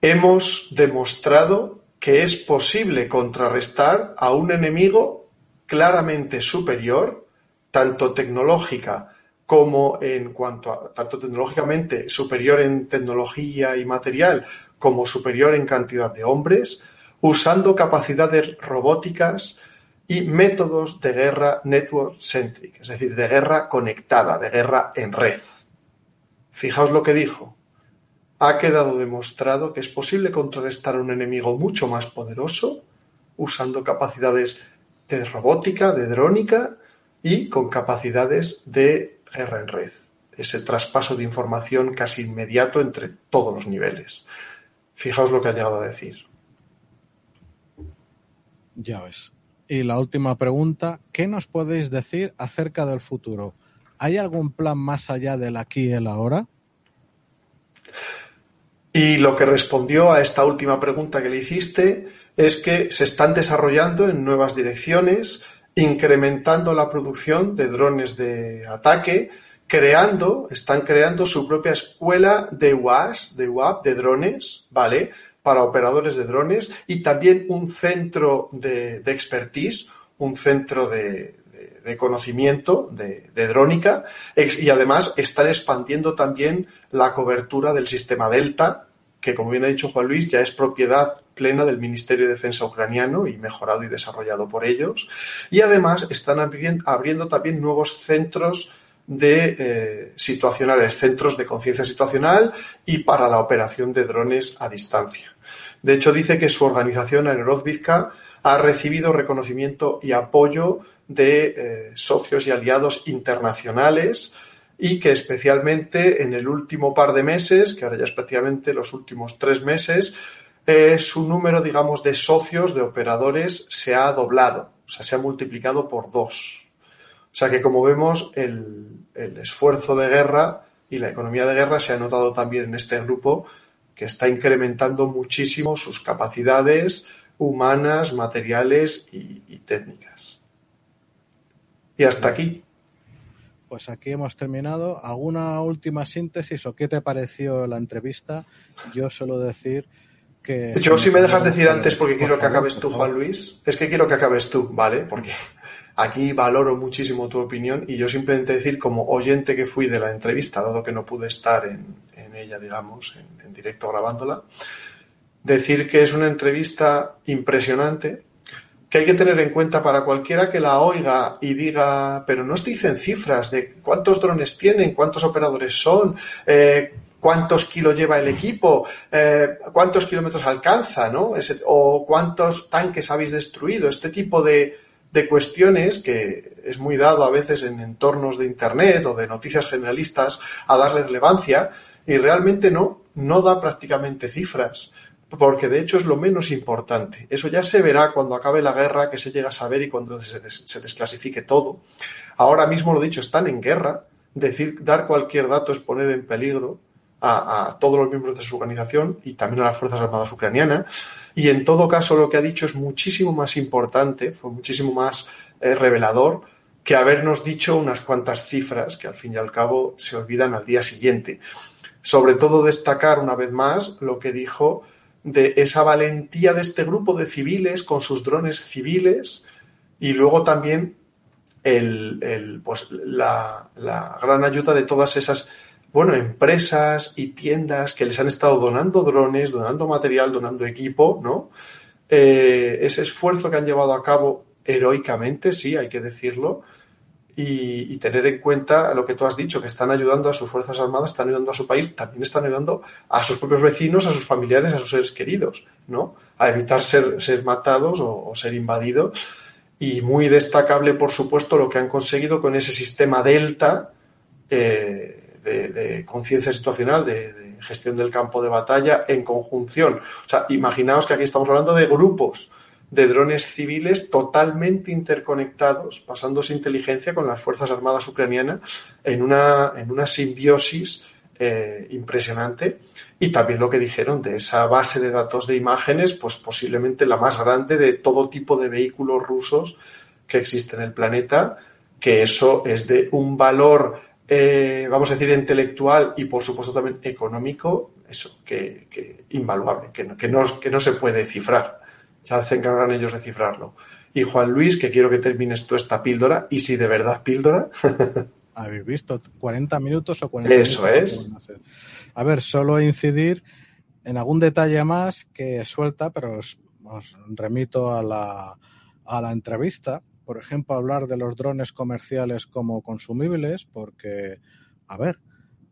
hemos demostrado que es posible contrarrestar a un enemigo claramente superior, tanto tecnológica como en cuanto a, tanto tecnológicamente superior en tecnología y material, como superior en cantidad de hombres, usando capacidades robóticas, y métodos de guerra network-centric, es decir, de guerra conectada, de guerra en red. Fijaos lo que dijo. Ha quedado demostrado que es posible contrarrestar a un enemigo mucho más poderoso usando capacidades de robótica, de drónica y con capacidades de guerra en red. Ese traspaso de información casi inmediato entre todos los niveles. Fijaos lo que ha llegado a decir. Ya ves. Y la última pregunta, ¿qué nos podéis decir acerca del futuro? ¿Hay algún plan más allá del aquí y el ahora? Y lo que respondió a esta última pregunta que le hiciste es que se están desarrollando en nuevas direcciones, incrementando la producción de drones de ataque, creando, están creando su propia escuela de UAS, de UAP, de drones, ¿vale? para operadores de drones y también un centro de, expertise, un centro de, conocimiento de, drónica y además están expandiendo también la cobertura del sistema Delta, que como bien ha dicho Juan Luis, ya es propiedad plena del Ministerio de Defensa ucraniano y mejorado y desarrollado por ellos. Y además están abriendo también nuevos centros de eh, situacionales, centros de conciencia situacional y para la operación de drones a distancia. De hecho, dice que su organización, Aerorovizca, ha recibido reconocimiento y apoyo de eh, socios y aliados internacionales y que especialmente en el último par de meses, que ahora ya es prácticamente los últimos tres meses, eh, su número, digamos, de socios, de operadores, se ha doblado, o sea, se ha multiplicado por dos. O sea que, como vemos, el, el esfuerzo de guerra y la economía de guerra se ha notado también en este grupo que está incrementando muchísimo sus capacidades humanas, materiales y, técnicas. Y hasta aquí. Pues aquí hemos terminado. ¿Alguna última síntesis o qué te pareció la entrevista? Yo suelo decir que... Yo si me dejas decir antes porque quiero que acabes tú, Juan Luis, es que quiero que acabes tú, ¿vale? Porque Aquí valoro muchísimo tu opinión y yo simplemente decir como oyente que fui de la entrevista, dado que no pude estar en, ella, digamos, en, directo grabándola, decir que es una entrevista impresionante, que hay que tener en cuenta para cualquiera que la oiga y diga, pero no te dicen cifras de cuántos drones tienen, cuántos operadores son, eh, cuántos kilos lleva el equipo, eh, cuántos kilómetros alcanza, ¿no? o cuántos tanques habéis destruido, este tipo de, de cuestiones que es muy dado a veces en entornos de Internet o de noticias generalistas a darle relevancia y realmente no, no da prácticamente cifras, porque de hecho es lo menos importante. Eso ya se verá cuando acabe la guerra, que se llega a saber y cuando se, desclasifique todo. Ahora mismo, lo dicho, están en guerra. Decir, dar cualquier dato es poner en peligro a, todos los miembros de su organización y también a las Fuerzas Armadas ucranianas. Y en todo caso lo que ha dicho es muchísimo más importante, fue muchísimo más eh, revelador que habernos dicho unas cuantas cifras que al fin y al cabo se olvidan al día siguiente. Sobre todo destacar una vez más lo que dijo de esa valentía de este grupo de civiles con sus drones civiles y luego también el, pues, la, la gran ayuda de todas esas bueno, empresas y tiendas que les han estado donando drones, donando material, donando equipo, ¿no? Eh, ese esfuerzo que han llevado a cabo heroicamente, sí, hay que decirlo, y, tener en cuenta lo que tú has dicho, que están ayudando a sus Fuerzas Armadas, están ayudando a su país, también están ayudando a sus propios vecinos, a sus familiares, a sus seres queridos, ¿no? A evitar ser, ser matados o, ser invadidos. Y muy destacable, por supuesto, lo que han conseguido con ese sistema Delta, eh, de, conciencia situacional, de, gestión del campo de batalla en conjunción. O sea, imaginaos que aquí estamos hablando de grupos de drones civiles totalmente interconectados, pasándose inteligencia con las Fuerzas Armadas ucranianas en una, en una simbiosis eh, impresionante. Y también lo que dijeron de esa base de datos de imágenes, pues posiblemente la más grande de todo tipo de vehículos rusos que existe en el planeta, que eso es de un valor, eh, vamos a decir, intelectual y por supuesto también económico, eso, que, que invaluable, que no, que, no, que no se puede cifrar ya se encargarán ellos de cifrarlo. Y Juan Luis, que quiero que termines tú esta píldora, y si de verdad píldora. ¿Habéis visto? ¿40 minutos o 40 Eso es. A ver, solo incidir en algún detalle más que suelta, pero os, remito a la, a la entrevista. Por ejemplo, hablar de los drones comerciales como consumibles, porque, a ver,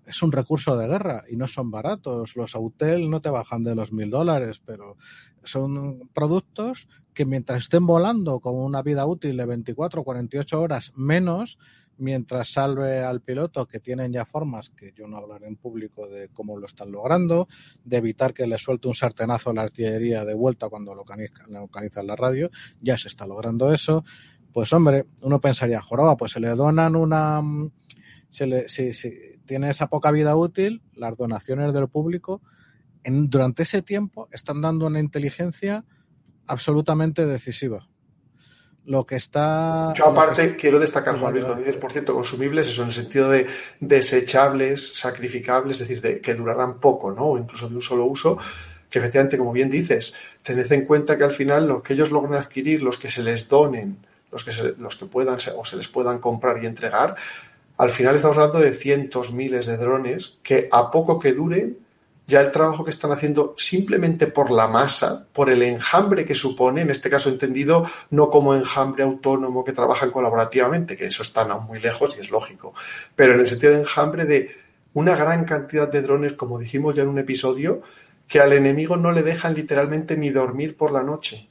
es un recurso de guerra y no son baratos. Los Autel no te bajan de los mil dólares, pero son productos que mientras estén volando con una vida útil de 24 o 48 horas menos, mientras salve al piloto, que tienen ya formas, que yo no hablaré en público de cómo lo están logrando, de evitar que le suelte un sartenazo a la artillería de vuelta cuando localiza, localiza la radio, ya se está logrando eso. Pues hombre, uno pensaría, joroba, pues se le donan una... Se le, si, si, tiene esa poca vida útil, las donaciones del público, en, durante ese tiempo están dando una inteligencia absolutamente decisiva. Lo que está. Yo, aparte, quiero destacar, Juan Luis, los 10% consumibles, eso en el sentido de desechables, sacrificables, es decir, de, que durarán poco, ¿no? O incluso de un solo uso, que efectivamente, como bien dices, tened en cuenta que al final lo que ellos logran adquirir, los que se les donen, los que, se, los que puedan o se les puedan comprar y entregar, al final estamos hablando de cientos, miles de drones que a poco que duren, ya el trabajo que están haciendo simplemente por la masa, por el enjambre que supone, en este caso entendido no como enjambre autónomo que trabajan colaborativamente, que eso está aún muy lejos y es lógico, pero en el sentido de enjambre de una gran cantidad de drones, como dijimos ya en un episodio, que al enemigo no le dejan literalmente ni dormir por la noche.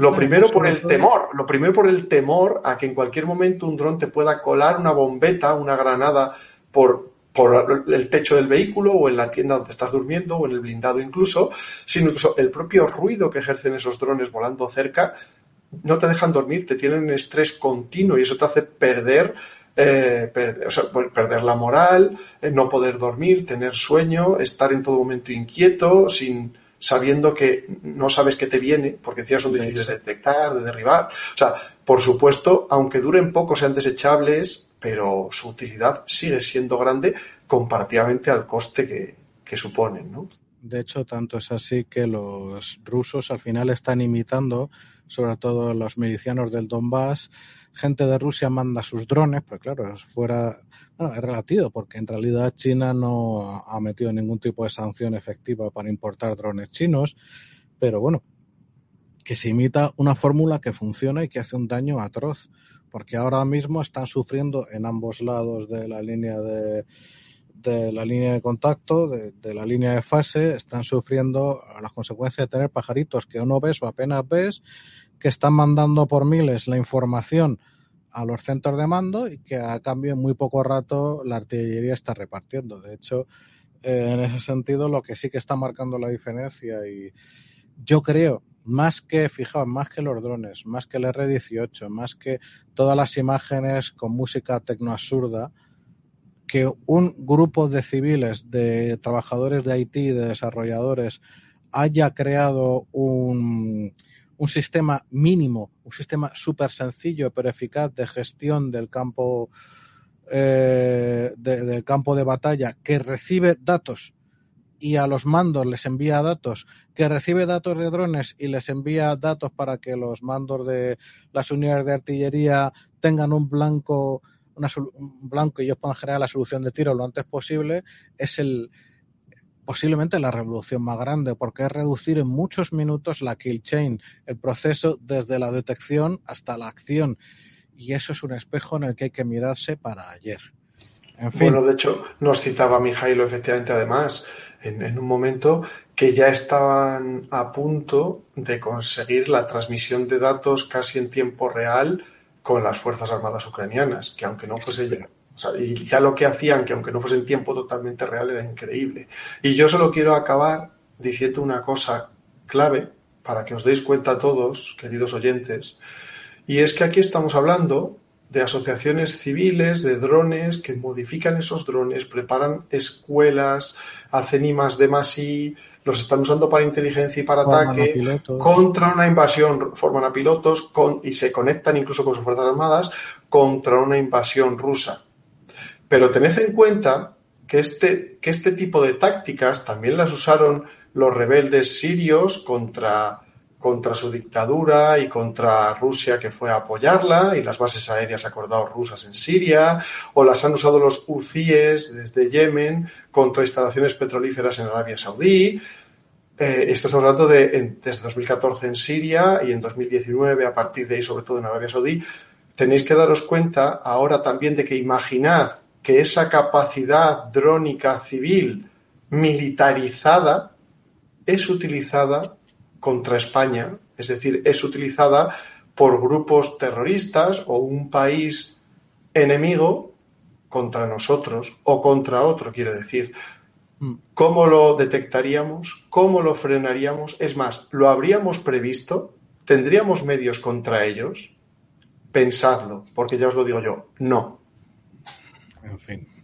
Lo primero por el temor, lo primero por el temor a que en cualquier momento un dron te pueda colar una bombeta, una granada por, por el techo del vehículo o en la tienda donde estás durmiendo o en el blindado incluso, sino incluso el propio ruido que ejercen esos drones volando cerca no te dejan dormir, te tienen estrés continuo y eso te hace perder eh, perder la moral, eh, no poder dormir, tener sueño, estar en todo momento inquieto, sin, sabiendo que no sabes qué te viene, porque encima son difíciles de detectar, de derribar. O sea, por supuesto, aunque duren poco, sean desechables, pero su utilidad sigue siendo grande comparativamente al coste que, que suponen, ¿no? De hecho, tanto es así que los rusos al final están imitando, sobre todo los milicianos del Donbass, gente de Rusia manda sus drones, pues claro, fuera, bueno, es relativo, porque en realidad China no ha metido ningún tipo de sanción efectiva para importar drones chinos, pero bueno, que se imita una fórmula que funciona y que hace un daño atroz, porque ahora mismo están sufriendo en ambos lados de la línea de, de la línea de contacto, de, de, la línea de fase, están sufriendo las consecuencias de tener pajaritos que uno ves o apenas ves que están mandando por miles la información a los centros de mando y que a cambio en muy poco rato la artillería está repartiendo. De hecho, eh, en ese sentido, lo que sí que está marcando la diferencia y yo creo, más que, fijaos, más que los drones, más que el R-18, más que todas las imágenes con música tecnoabsurda, que un grupo de civiles, de trabajadores de IT, de desarrolladores, haya creado un, un sistema mínimo, un sistema súper sencillo pero eficaz de gestión del campo, eh, de, del campo de batalla que recibe datos y a los mandos les envía datos, que recibe datos de drones y les envía datos para que los mandos de las unidades de artillería tengan un blanco, una, un blanco y ellos puedan generar la solución de tiro lo antes posible, es el, posiblemente la revolución más grande, porque es reducir en muchos minutos la kill chain, el proceso desde la detección hasta la acción. Y eso es un espejo en el que hay que mirarse para ayer. En fin. Bueno, de hecho, nos citaba Mijailo efectivamente además en, en, un momento que ya estaban a punto de conseguir la transmisión de datos casi en tiempo real con las Fuerzas Armadas ucranianas, que aunque no fuese ya y ya lo que hacían, que aunque no fuese en tiempo totalmente real, era increíble. Y yo solo quiero acabar diciendo una cosa clave para que os deis cuenta todos, queridos oyentes, y es que aquí estamos hablando de asociaciones civiles, de drones que modifican esos drones, preparan escuelas, hacen I más de más I, los están usando para inteligencia y para ataque, contra una invasión, forman a pilotos con, y se conectan incluso con sus fuerzas armadas contra una invasión rusa. Pero tened en cuenta que este, que este tipo de tácticas también las usaron los rebeldes sirios contra contra su dictadura y contra Rusia que fue a apoyarla y las bases aéreas acordados rusas en Siria o las han usado los UCIES desde Yemen contra instalaciones petrolíferas en Arabia Saudí. Eh, estamos hablando de desde 2014 en Siria y en 2019 a partir de ahí sobre todo en Arabia Saudí. Tenéis que daros cuenta ahora también de que imaginad que esa capacidad drónica civil militarizada es utilizada contra España, es decir, es utilizada por grupos terroristas o un país enemigo contra nosotros o contra otro, quiero decir. Mm. ¿Cómo lo detectaríamos? ¿Cómo lo frenaríamos? Es más, ¿lo habríamos previsto? ¿Tendríamos medios contra ellos? Pensadlo, porque ya os lo digo yo, no. En fin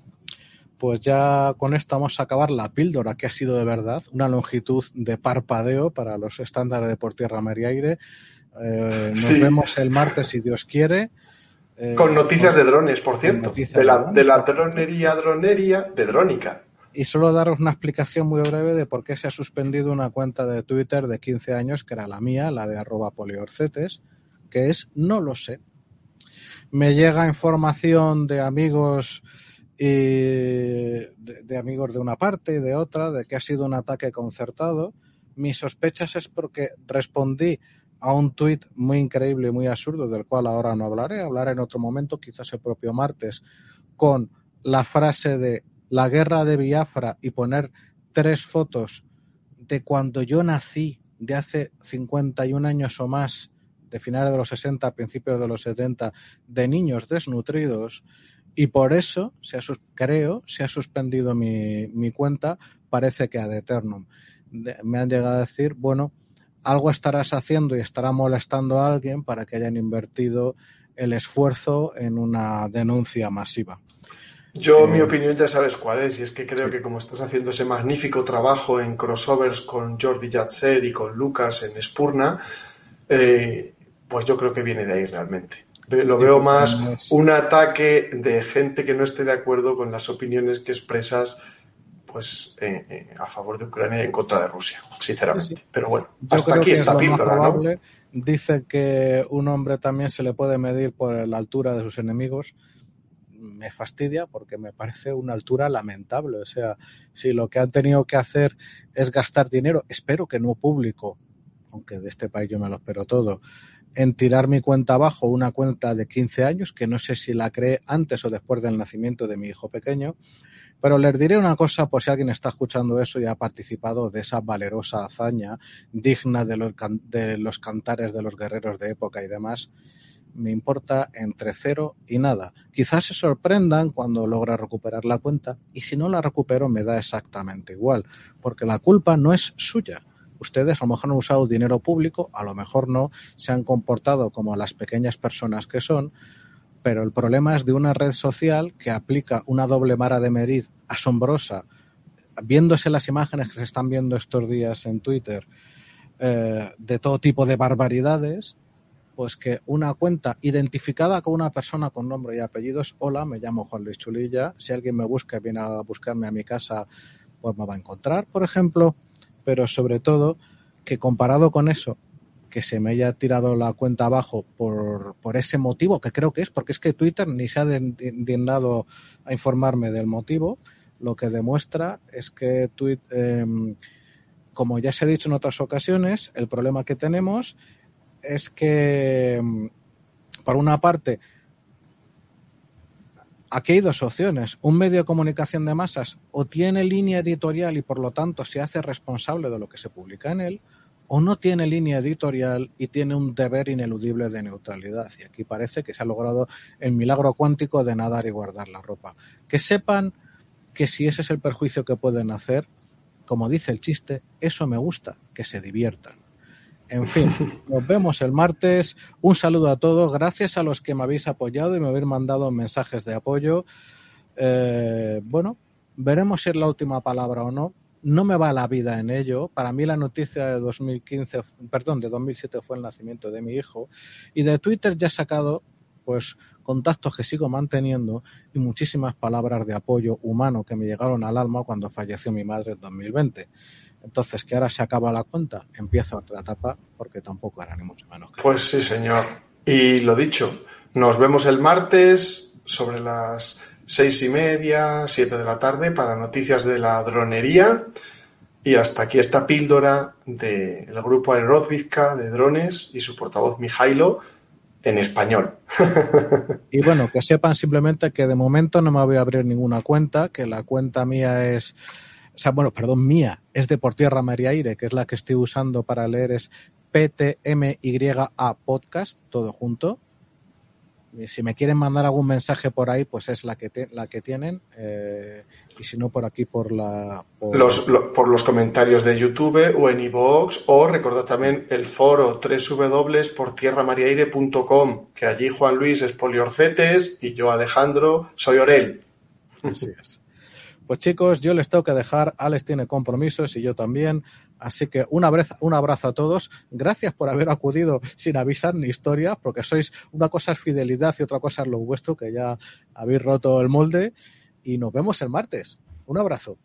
pues ya con esto vamos a acabar la píldora que ha sido de verdad, una longitud de parpadeo para los estándares de por tierra, mar y aire. Eh, nos vemos el martes si Dios quiere. Eh, con noticias de drones, por cierto. De la, de la dronería, dronería, de drónica. Y solo daros una explicación muy breve de por qué se ha suspendido una cuenta de Twitter de 15 años, que era la mía, la de arroba poliorcetes, que es no lo sé. Me llega información de amigos y de, amigos de una parte y de otra, de que ha sido un ataque concertado. Mis sospechas es porque respondí a un tuit muy increíble y muy absurdo, del cual ahora no hablaré, hablaré en otro momento, quizás el propio martes, con la frase de la guerra de Biafra y poner tres fotos de cuando yo nací, de hace 51 años o más, de finales de los 60, principios de los 70, de niños desnutridos, y por eso, se ha, creo, se ha suspendido mi, mi cuenta, parece que ad eternum. me han llegado a decir, bueno, algo estarás haciendo y estará molestando a alguien para que hayan invertido el esfuerzo en una denuncia masiva. Yo, mi eh, opinión ya sabes cuál es, y es que creo que como estás haciendo ese magnífico trabajo en crossovers con Jordi Yatser y con Lucas en Spurna, eh, pues yo creo que viene de ahí realmente. Lo veo más un ataque de gente que no esté de acuerdo con las opiniones que expresas pues eh, eh, a favor de Ucrania y en contra de Rusia, sinceramente. Pero bueno, hasta aquí está píldora, ¿no? Dice que un hombre también se le puede medir por la altura de sus enemigos. Me fastidia porque me parece una altura lamentable. O sea, si lo que han tenido que hacer es gastar dinero, espero que no público, aunque de este país yo me lo espero todo, en tirar mi cuenta abajo, una cuenta de 15 años, que no sé si la creé antes o después del nacimiento de mi hijo pequeño, pero les diré una cosa por si alguien está escuchando eso y ha participado de esa valerosa hazaña digna de los, de los cantares de los guerreros de época y demás. Me importa entre cero y nada. Quizás se sorprendan cuando logra recuperar la cuenta y si no la recupero me da exactamente igual, porque la culpa no es suya ustedes a lo mejor han usado dinero público, a lo mejor no, se han comportado como las pequeñas personas que son, pero el problema es de una red social que aplica una doble vara de medir asombrosa, viéndose las imágenes que se están viendo estos días en Twitter eh, de todo tipo de barbaridades, pues que una cuenta identificada con una persona con nombre y apellidos, hola, me llamo Juan Luis Chulilla, si alguien me busca y viene a buscarme a mi casa, pues me va a encontrar, por ejemplo, pero sobre todo que comparado con eso, que se me haya tirado la cuenta abajo por, por ese motivo, que creo que es, porque es que Twitter ni se ha dignado a informarme del motivo, lo que demuestra es que Twitter, em, como ya se ha dicho en otras ocasiones, el problema que tenemos es que, em, por una parte, aquí hay dos opciones. Un medio de comunicación de masas o tiene línea editorial y por lo tanto se hace responsable de lo que se publica en él, o no tiene línea editorial y tiene un deber ineludible de neutralidad. Y aquí parece que se ha logrado el milagro cuántico de nadar y guardar la ropa. Que sepan que si ese es el perjuicio que pueden hacer, como dice el chiste, eso me gusta, que se diviertan. En fin, nos vemos el martes. Un saludo a todos. Gracias a los que me habéis apoyado y me habéis mandado mensajes de apoyo. Eh, bueno, veremos si es la última palabra o no no me va la vida en ello. Para mí la noticia de 2015, perdón, de 2007 fue el nacimiento de mi hijo y de Twitter ya he sacado pues contactos que sigo manteniendo y muchísimas palabras de apoyo humano que me llegaron al alma cuando falleció mi madre en 2020. Entonces, que ahora se acaba la cuenta, empieza otra etapa porque tampoco era ni mucho menos. Pues sí, señor. Y lo dicho, nos vemos el martes sobre las seis y media, siete de la tarde para noticias de la dronería. Y hasta aquí esta píldora del grupo Aerodvizca de drones y su portavoz Mijailo en español. y bueno, que sepan simplemente que de momento no me voy a abrir ninguna cuenta, que la cuenta mía es, o sea, bueno, perdón, mía, es de Por Tierra María Aire, que es la que estoy usando para leer es PTMYA Podcast, todo junto si me quieren mandar algún mensaje por ahí, pues es la que, la que tienen. Eh, y si no, por aquí, por la. Por... Los, por los comentarios de YouTube o en iVoox. O recordad también el foro www.portierramariaire.com, que allí Juan Luis es Poliorcetes y yo, Alejandro, soy Orel. Así es. Pues chicos, yo les tengo que dejar. Alex tiene compromisos y yo también. Así que un abrazo, un abrazo a todos. Gracias por haber acudido sin avisar ni historia, porque sois una cosa es fidelidad y otra cosa es lo vuestro, que ya habéis roto el molde. Y nos vemos el martes. Un abrazo.